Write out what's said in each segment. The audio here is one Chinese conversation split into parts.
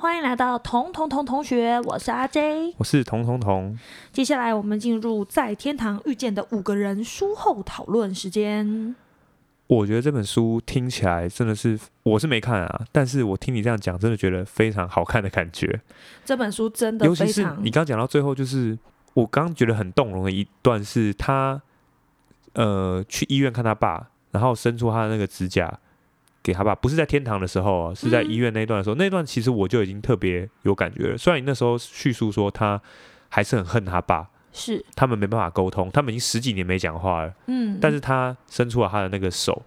欢迎来到童童童同学，我是阿 J。我是童童童。接下来我们进入在天堂遇见的五个人书后讨论时间。我觉得这本书听起来真的是，我是没看啊，但是我听你这样讲，真的觉得非常好看的感觉。这本书真的尤其是你刚讲到最后，就是我刚觉得很动容的一段，是他呃去医院看他爸，然后伸出他的那个指甲给他爸，不是在天堂的时候啊，是在医院那一段的时候，那段其实我就已经特别有感觉了。虽然你那时候叙述说他还是很恨他爸，是他们没办法沟通，他们已经十几年没讲话了。嗯，但是他伸出了他的那个手，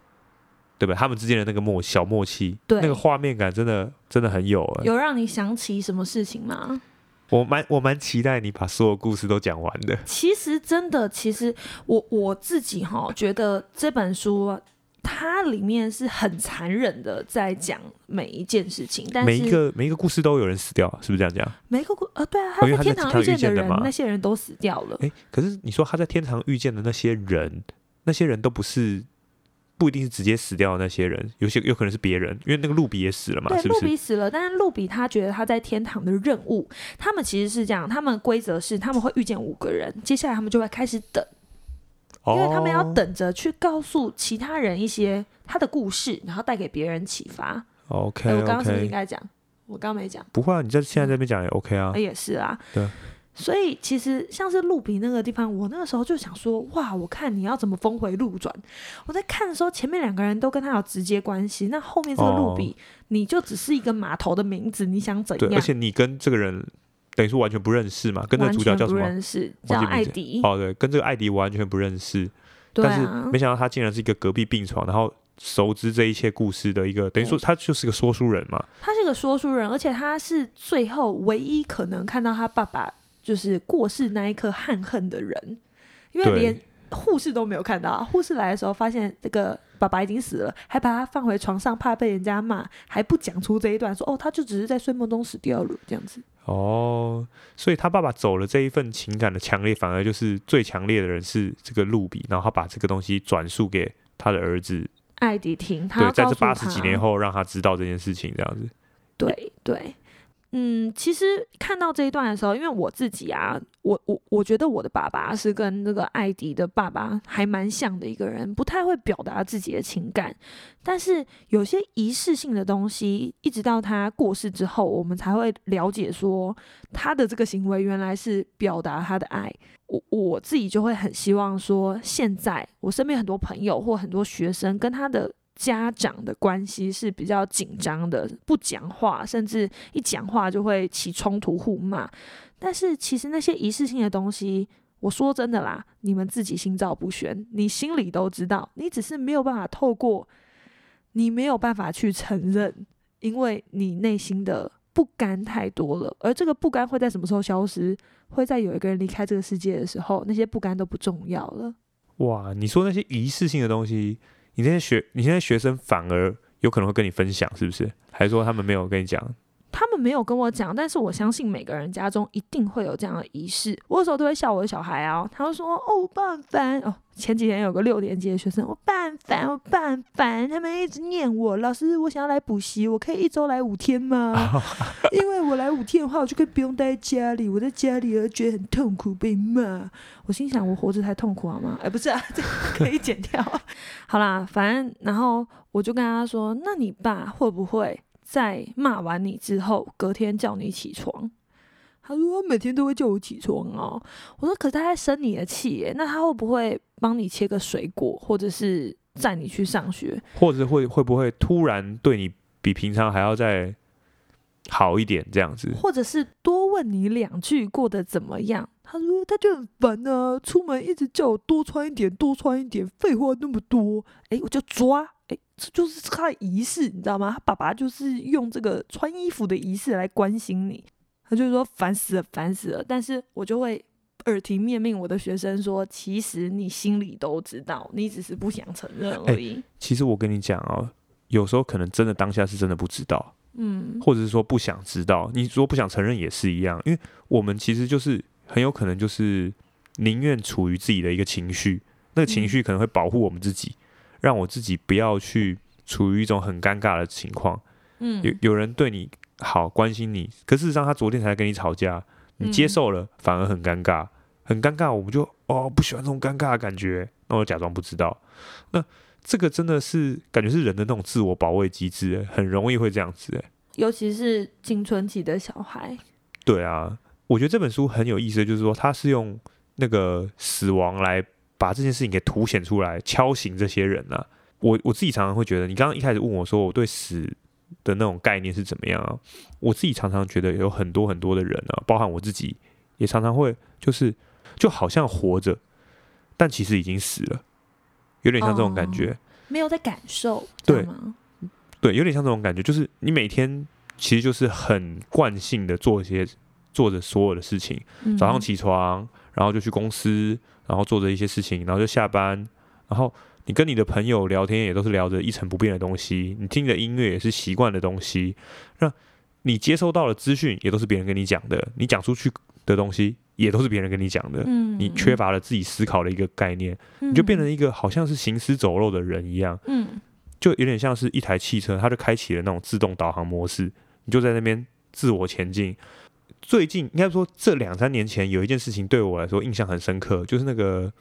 对吧？他们之间的那个默小默契，对那个画面感真的真的很有哎、有让你想起什么事情吗？我蛮我蛮期待你把所有故事都讲完的。其实真的，其实我我自己哈觉得这本书它里面是很残忍的在讲每一件事情，但是每一个每一个故事都有人死掉，是不是这样讲？每一个故呃对啊，他在在天堂遇见的人那些人都死掉了。哎、可是你说他在天堂遇见的那些人，那些人都不是不一定是直接死掉的那些人，有些有可能是别人，因为那个路比也死了嘛，对，路是不是？比死了，但是路比他觉得他在天堂的任务，他们其实是这样，他们规则是他们会遇见五个人，接下来他们就会开始等，因为他们要哦等着去告诉其他人一些他的故事，然后带给别人启发。OK 哎我刚刚是不是应该讲？我刚刚没讲，不会啊，你在现在这边讲也 OK 啊呃。也是啊。对。所以其实像是路比那个地方，我那个时候就想说，哇，我看你要怎么峰回路转。我在看的时候，前面两个人都跟他有直接关系，那后面这个路比，你就只是一个码头的名字，你想怎样？而且你跟这个人等于说完全不认识嘛，跟这个主角叫什么？认识，叫艾迪。哦，对，跟这个艾迪完全不认识，对但是啊没，想到他竟然是一个隔壁病床，然后熟知这一切故事的一个，等于说他就是个说书人嘛。他是个说书人，而且他是最后唯一可能看到他爸爸就是过世那一刻憾恨的人，因为对连护士都没有看到。护士来的时候发现这个爸爸已经死了，还把他放回床上，怕被人家骂，还不讲出这一段，说哦，他就只是在睡梦中死掉了这样子。哦，所以他爸爸走了这一份情感的强烈，反而就是最强烈的人是这个路比，然后他把这个东西转述给他的儿子，艾迪听，他对，在这八十几年后让他知道这件事情，这样子。对对，嗯，其实看到这一段的时候，因为我自己啊，我我我觉得我的爸爸是跟这个艾迪的爸爸还蛮像的一个人，不太会表达自己的情感，但是有些仪式性的东西，一直到他过世之后，我们才会了解说他的这个行为原来是表达他的爱。我我自己就会很希望说，现在我身边很多朋友或很多学生跟他的家长的关系是比较紧张的，不讲话，甚至一讲话就会起冲突互骂。但是其实那些仪式性的东西，我说真的啦，你们自己心照不宣，你心里都知道，你只是没有办法透过，你没有办法去承认，因为你内心的不甘太多了。而这个不甘会在什么时候消失？会在有一个人离开这个世界的时候，那些不甘都不重要了。哇，你说那些仪式性的东西，你那些学，你现在学生反而有可能会跟你分享，是不是？还是说他们没有跟你讲？他们没有跟我讲，但是我相信每个人家中一定会有这样的仪式。我有时候都会笑我的小孩啊，他会说：“哦，我爸很烦哦。”前几天有个六年级的学生，我爸很烦，我爸很烦，他们一直念我，老师，我想要来补习，我可以一周来五天吗？因为我来五天的话，我就可以不用待在家里，我在家里而觉得很痛苦，被骂。我心想，我活着才痛苦好吗？哎，不是啊，这个可以剪掉。好啦，反正然后我就跟他说：“那你爸会不会？”在骂完你之后，隔天叫你起床。他说每天都会叫我起床哦。我说可是他在生你的气耶，那他会不会帮你切个水果，或者是载你去上学？或者会会不会突然对你比平常还要再好一点这样子？或者是多问你两句过得怎么样？他说他就很烦啊，出门一直叫我多穿一点，多穿一点，废话那么多。诶，我就抓，诶，这就是他的仪式，你知道吗？他爸爸就是用这个穿衣服的仪式来关心你。他就说烦死了，烦死了。但是我就会耳提面命我的学生说，其实你心里都知道，你只是不想承认而已。其实我跟你讲哦，有时候可能真的当下是真的不知道，嗯，或者是说不想知道。你说不想承认也是一样，因为我们其实就是很有可能就是宁愿处于自己的一个情绪，那个情绪可能会保护我们自己，让我自己不要去处于一种很尴尬的情况。嗯有有人对你好关心你，可事实上他昨天才跟你吵架，你接嗯受了反而很尴尬，很尴尬，我们就哦不喜欢这种尴尬的感觉，那我假装不知道。那这个真的是感觉是人的那种自我保卫机制，欸很容易会这样子。哎，尤其是青春期的小孩，对啊，我觉得这本书很有意思，就是说它是用那个死亡来把这件事情给凸显出来，敲醒这些人啊。我我自己常常会觉得，你刚刚一开始问我说我对死的那种概念是怎么样啊？我自己常常觉得有很多很多的人啊，包含我自己，也常常会就是就好像活着，但其实已经死了，有点像这种感觉。没有在感受，对吗？对，有点像这种感觉，就是你每天其实就是很惯性的做一些做着所有的事情，嗯早上起床，然后就去公司，然后做着一些事情，然后就下班，然后你跟你的朋友聊天也都是聊着一成不变的东西，你听的音乐也是习惯的东西，那你接收到的资讯也都是别人跟你讲的，你讲出去的东西也都是别人跟你讲的，嗯你缺乏了自己思考的一个概念，你你就变成一个好像是行尸走肉的人一样。嗯就有点像是一台汽车，它就开启了那种自动导航模式，你就在那边自我前进。最近应该说这两三年前有一件事情对我来说印象很深刻，就是那个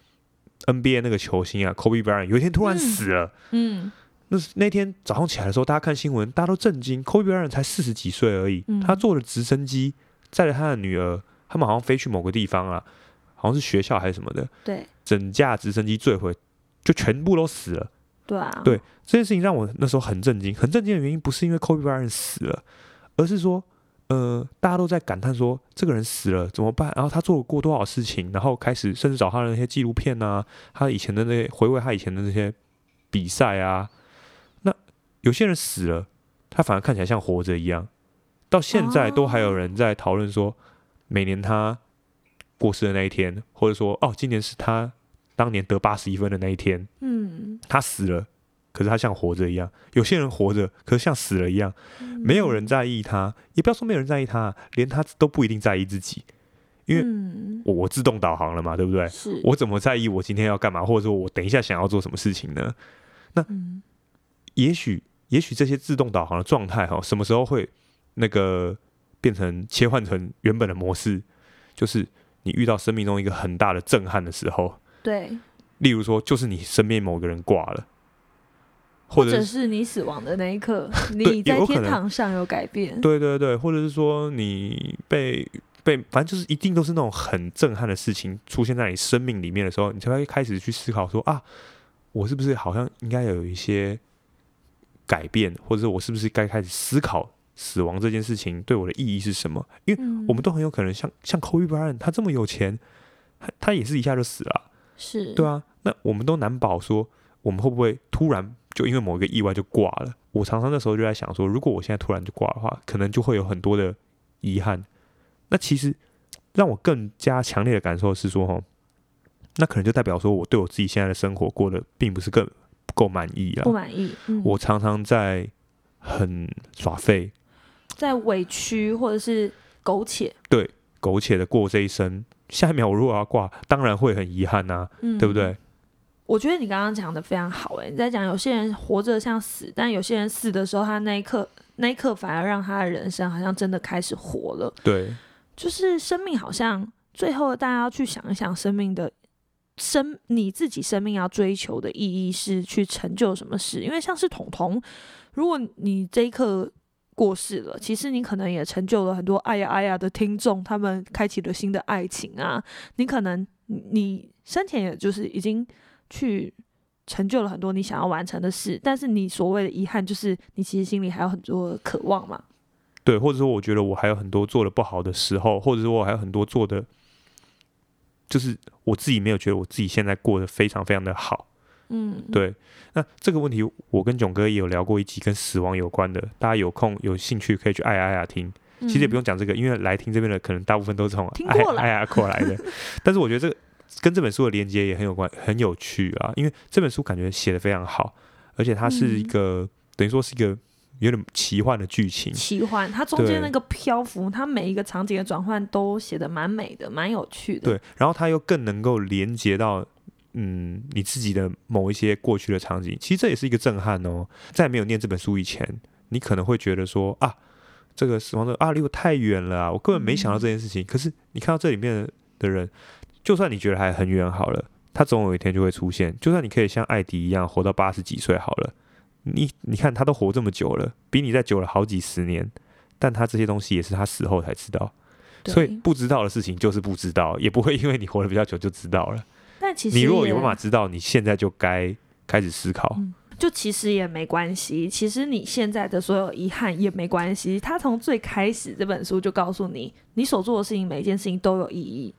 NBA 那个球星啊，Kobe Bryant 有一天突然嗯死了。嗯那是那天早上起来的时候，大家看新闻，大家都震惊。Kobe Bryant 才四十几岁而已，嗯他坐了直升机载着他的女儿，他们好像飞去某个地方啊，好像是学校还是什么的，对整架直升机坠毁，就全部都死了。对啊，对这件事情让我那时候很震惊，很震惊的原因不是因为 Kobe Bryant 死了，而是说，呃，大家都在感叹说这个人死了怎么办？然后他做过多少事情，然后开始甚至找他的那些纪录片啊，他以前的那些回味他以前的那些比赛啊。那有些人死了，他反而看起来像活着一样，到现在都还有人在讨论说，每年他过世的那一天，或者说哦，今年是他当年得八十一分的那一天。嗯，他死了，可是他像活着一样。有些人活着，可是像死了一样，没有人在意他，也不要说没有人在意他，连他都不一定在意自己。因为嗯我我自动导航了嘛，对不对？是我怎么在意我今天要干嘛，或者说我等一下想要做什么事情呢？嗯也许也许这些自动导航的状态哈，什么时候会那个变成切换成原本的模式？就是你遇到生命中一个很大的震撼的时候，对，例如说，就是你身边某个人挂了，或者是是你死亡的那一刻，你在天堂上有改变，对对对，或者是说你被被，反正就是一定都是那种很震撼的事情出现在你生命里面的时候，你才会开始去思考说啊，我是不是好像应该有一些改变，或者是我是不是该开始思考死亡这件事情对我的意义是什么？因为嗯我们都很有可能像像 Kobe Bryant，他这么有钱，他他也是一下就死了啊、是，对啊，那我们都难保说，我们会不会突然就因为某一个意外就挂了？我常常那时候就在想说，如果我现在突然就挂的话，可能就会有很多的遗憾。那其实让我更加强烈的感受是说，哈，那可能就代表说我对我自己现在的生活过得并不是更不够满意了。不满意，嗯我常常在很耍废、在委屈或者是苟且，对苟且的过这一生。下一秒我如果要挂，当然会很遗憾呐、嗯，对不对？？我觉得你刚刚讲的非常好，诶，你在讲有些人活着像死，但有些人死的时候，他那一刻那一刻反而让他的人生好像真的开始活了。对，就是生命好像最后大家要去想一想，生命的生你自己生命要追求的意义是去成就什么事？因为像是彤彤，如果你这一刻过世了，其实你可能也成就了很多哎呀哎呀的听众，他们开启了新的爱情啊。你可能你你生前也就是已经去。成就了很多你想要完成的事，但是你所谓的遗憾，就是你其实心里还有很多渴望嘛。对，或者说我觉得我还有很多做的不好的时候，或者说我还有很多做的，就是我自己没有觉得我自己现在过得非常非常的好。嗯，对，那这个问题我跟囧哥也有聊过一集跟死亡有关的，大家有空有兴趣可以去爱爱呀听。嗯，其实也不用讲这个，因为来听这边的可能大部分都是从爱爱呀过来的。但是我觉得这个跟这本书的连接也很有关，很有趣啊，因为这本书感觉写的非常好，而且它是一嗯个、等于说是一个有点奇幻的剧情。奇幻，它中间那个漂浮，它每一个场景的转换都写的蛮美的，蛮有趣的。，对，然后它又更能够连接到嗯你自己的某一些过去的场景，其实这也是一个震撼哦。在没有念这本书以前，你可能会觉得说啊，这个死亡的啊离我太远了啊，我根本没想到这件事情。可是你看到这里面的人，就算你觉得还很远好了，他总有一天就会出现。就算你可以像艾迪一样活到八十几岁好了，你你看他都活这么久了，比你再久了好几十年，但他这些东西也是他死后才知道。所以不知道的事情就是不知道，也不会因为你活得比较久就知道了。但其实你如果有办法知道，你现在就该开始思考。嗯就其实也没关系，其实你现在的所有遗憾也没关系。他从最开始这本书就告诉你，你所做的事情每一件事情都有意义，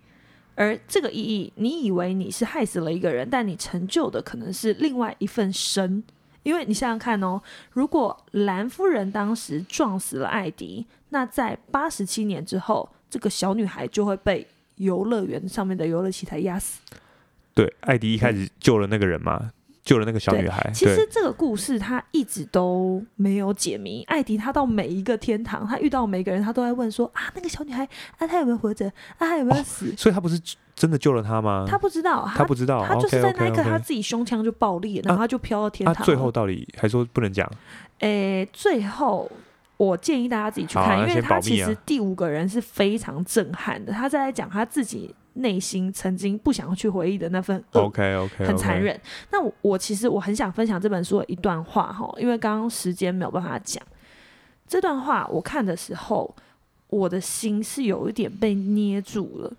而这个意义，你以为你是害死了一个人，但你成就的可能是另外一份生。因为你想想看哦，如果兰夫人当时撞死了艾迪，那在八十七年之后，这个小女孩就会被游乐园上面的游乐器材压死。对，艾迪一开始救了那个人嘛，救了那个小女孩。其实，这个故事他一直都没有解谜。艾迪他到每一个天堂，他遇到每个人，他都在问说啊，那个小女孩啊，她有没有活着？啊，她有没有死？所以他不是真的救了她吗？他不知道，他不知道。他就是在那一刻他自己胸腔就爆裂，然后他就飘到天堂最后到底还说不能讲？诶，最后我建议大家自己去看，因为他其实第五个人是非常震撼的，他在讲他自己内心曾经不想要去回忆的那份恶 OK OK，很残。忍。那我我其实我很想分享这本书的一段话哈，因为刚刚时间没有办法讲这段话。我看的时候，我的心是有一点被捏住了。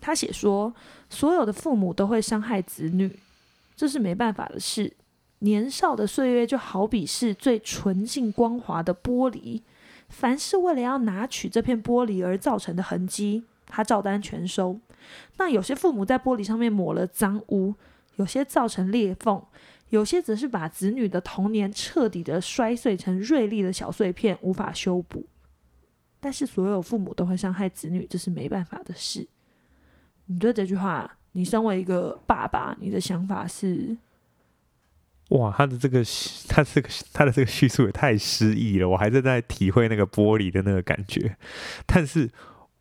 他写说，所有的父母都会伤害子女，这是没办法的事。年少的岁月就好比是最纯净光滑的玻璃，凡是为了要拿取这片玻璃而造成的痕迹，他照单全收。那有些父母在玻璃上面抹了脏污，有些造成裂缝，有些则是把子女的童年彻底的摔碎成锐利的小碎片，无法修补。但是所有父母都会伤害子女，这是没办法的事。你对这句话，你身为一个爸爸，你的想法是？哇，他的这个他这个他的这个叙述也太诗意了，我还在在体会那个玻璃的那个感觉。但是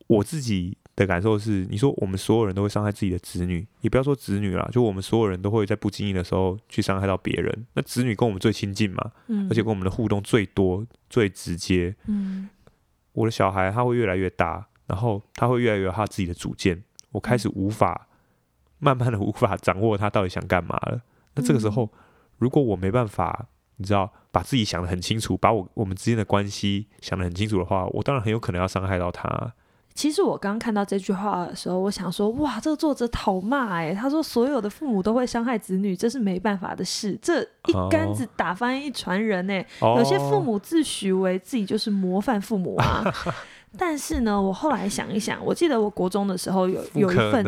我自己的感受是，你说我们所有人都会伤害自己的子女，也不要说子女啦，就我们所有人都会在不经意的时候去伤害到别人。那子女跟我们最亲近嘛，嗯，而且跟我们的互动最多、最直接。嗯我的小孩他会越来越大，然后他会越来越有他自己的主见，我开始无法，慢慢的无法掌握他到底想干嘛了。那这个时候，如果我没办法，你知道，把自己想的很清楚，把我我们之间的关系想的很清楚的话，我当然很有可能要伤害到他。其实我刚看到这句话的时候，我想说，哇，这个作者讨骂哎、他说所有的父母都会伤害子女，这是没办法的事，这一竿子打翻一船人哎、哦有些父母自诩为自己就是模范父母啊，但是呢，我后来想一想，我记得我国中的时候有有一份？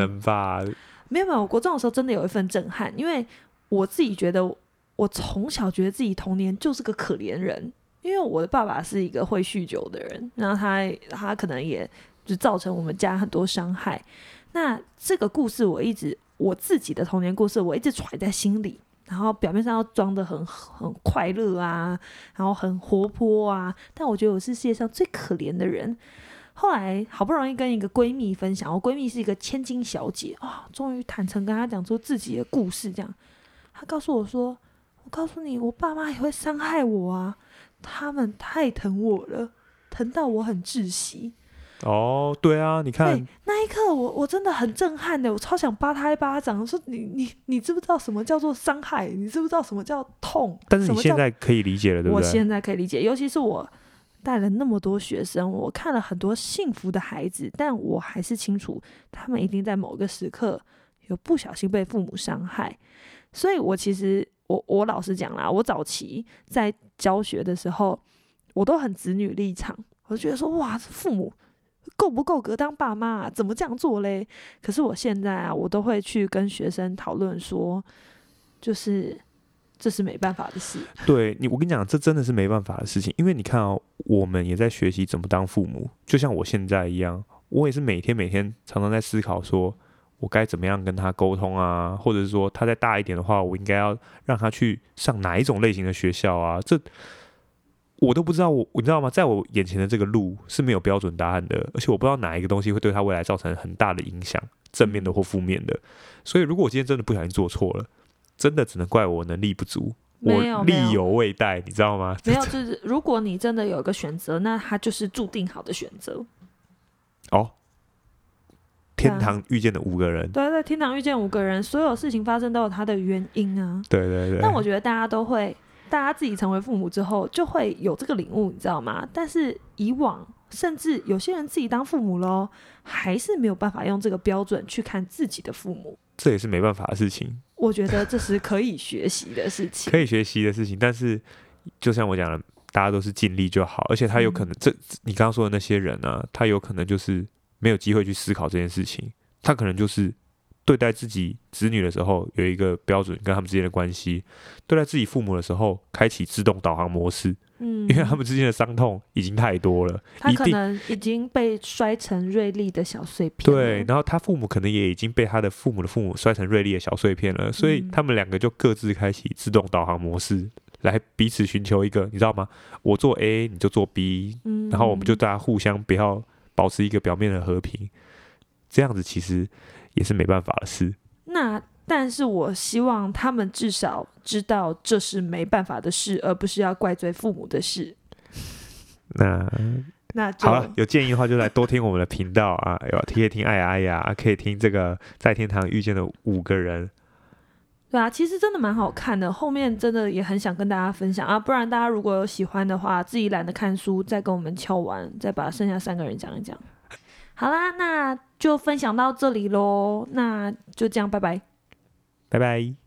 没有没有，我国中的时候真的有一份震撼，因为我自己觉得我从小觉得自己童年就是个可怜人，因为我的爸爸是一个会酗酒的人，然后他他可能也就造成我们家很多伤害。那这个故事我一直我自己的童年故事，我一直揣在心里。然后表面上要装的很很快乐啊，然后很活泼啊，但我觉得我是世界上最可怜的人。后来好不容易跟一个闺蜜分享，我闺蜜是一个千金小姐啊、终于坦诚跟她讲出自己的故事。这样，她告诉我说：“我告诉你，我爸妈也会伤害我啊，他们太疼我了，疼到我很窒息。哦，对啊，你看，那一刻我我真的很震撼的，我超想扒他一巴掌，说你你你知不知道什么叫做伤害？你知不知道什么叫痛？但是你现在可以理解了，对不对？我现在可以理解，尤其是我带了那么多学生，我看了很多幸福的孩子，但我还是清楚，他们一定在某个时刻有不小心被父母伤害。所以，我其实我我老实讲啦，我早期在教学的时候，我都很子女立场，我就觉得说，哇，这父母够不够格当爸妈、啊？怎么这样做嘞？可是我现在啊，我都会去跟学生讨论说，就是这是没办法的事。对你，我跟你讲，这真的是没办法的事情，因为你看哦，我们也在学习怎么当父母，就像我现在一样，我也是每天每天常常在思考说，我该怎么样跟他沟通啊，或者是说他再大一点的话，我应该要让他去上哪一种类型的学校啊，这我都不知道我，你知道吗？在我眼前的这个路是没有标准答案的，而且我不知道哪一个东西会对他未来造成很大的影响，正面的或负面的。所以，如果我今天真的不小心做错了，真的只能怪我能力不足，我力有未逮，你知道吗？没有，就是如果你真的有一个选择，那它就是注定好的选择。哦，天堂遇见的五个人，对对，天堂遇见五个人，所有事情发生都有它的原因啊。对对对。但我觉得大家都会，大家自己成为父母之后，就会有这个领悟，你知道吗？但是以往，甚至有些人自己当父母喽，还是没有办法用这个标准去看自己的父母。这也是没办法的事情，我觉得这是可以学习的事情。可以学习的事情。但是，就像我讲的，大家都是尽力就好，而且他有可能，这你刚刚说的那些人呢、他有可能就是没有机会去思考这件事情，他可能就是对待自己子女的时候有一个标准跟他们之间的关系，对待自己父母的时候开启自动导航模式，嗯，因为他们之间的伤痛已经太多了，他可能已经被摔成锐利的小碎片。对，然后他父母可能也已经被他的父母的父母摔成锐利的小碎片了，所以嗯他们两个就各自开启自动导航模式，来彼此寻求一个，你知道吗？我做 A，你就做 B，嗯，然后我们就大家互相不要保持一个表面的和平，这样子其实也是没办法的事。那，但是我希望他们至少知道这是没办法的事，而不是要怪罪父母的事。那那好了，有建议的话就来多听我们的频道啊，有可以听哎呀哎呀，可以听这个在天堂遇见的五个人。对啊，其实真的蛮好看的，后面真的也很想跟大家分享啊。不然大家如果有喜欢的话，自己懒得看书，再跟我们敲完，再把剩下三个人讲一讲。好啦，那就分享到这里喽，那就这样，拜拜。拜拜。